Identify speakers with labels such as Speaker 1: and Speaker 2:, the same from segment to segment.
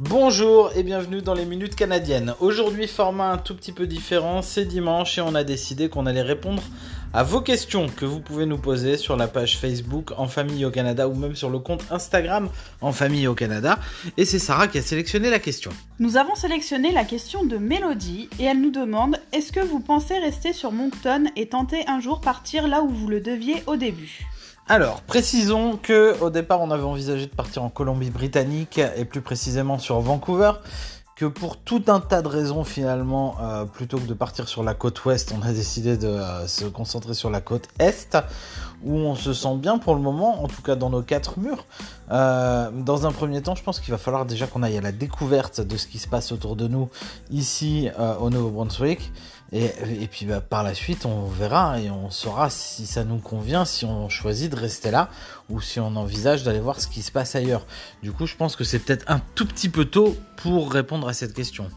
Speaker 1: Bonjour et bienvenue dans les minutes canadiennes. Aujourd'hui, format un tout petit peu différent, c'est dimanche et on a décidé qu'on allait répondre à vos questions que vous pouvez nous poser sur la page Facebook En Famille au Canada ou même sur le compte Instagram En Famille au Canada. Et c'est Sarah qui a sélectionné la question.
Speaker 2: Nous avons sélectionné la question de Mélodie et elle nous demande Est-ce que vous pensez rester sur Moncton et tenter un jour partir là où vous le deviez au début?
Speaker 1: Alors, précisons que au départ, on avait envisagé de partir en Colombie-Britannique et plus précisément sur Vancouver. Que pour tout un tas de raisons, finalement, euh, plutôt que de partir sur la côte ouest, on a décidé de euh, se concentrer sur la côte est, où on se sent bien pour le moment, en tout cas dans nos quatre murs. Euh, dans un premier temps, je pense qu'il va falloir déjà qu'on aille à la découverte de ce qui se passe autour de nous ici au Nouveau-Brunswick. Et, puis bah, par la suite, on verra et on saura si ça nous convient, si on choisit de rester là ou si on envisage d'aller voir ce qui se passe ailleurs. Du coup, je pense que c'est peut-être un tout petit peu tôt pour répondre à cette question.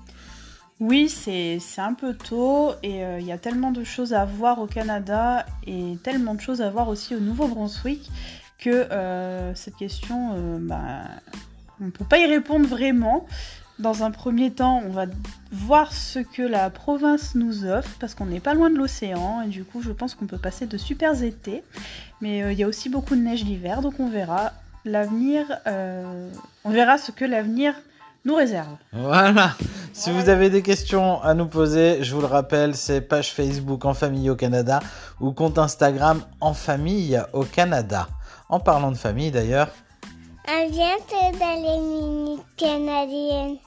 Speaker 2: Oui, c'est un peu tôt et euh, il y a tellement de choses à voir au Canada et tellement de choses à voir aussi au Nouveau-Brunswick que euh, cette question, euh, bah, on ne peut pas y répondre vraiment. Dans un premier temps, on va voir ce que la province nous offre parce qu'on n'est pas loin de l'océan et du coup, je pense qu'on peut passer de super étés. Mais il y a aussi beaucoup de neige l'hiver, donc on verra l'avenir. On verra ce que l'avenir nous réserve.
Speaker 1: Voilà. Si vous avez des questions à nous poser, je vous le rappelle, c'est page Facebook En Famille au Canada ou compte Instagram En Famille au Canada. En parlant de famille d'ailleurs.
Speaker 3: À bientôt dans les minutes canadiennes.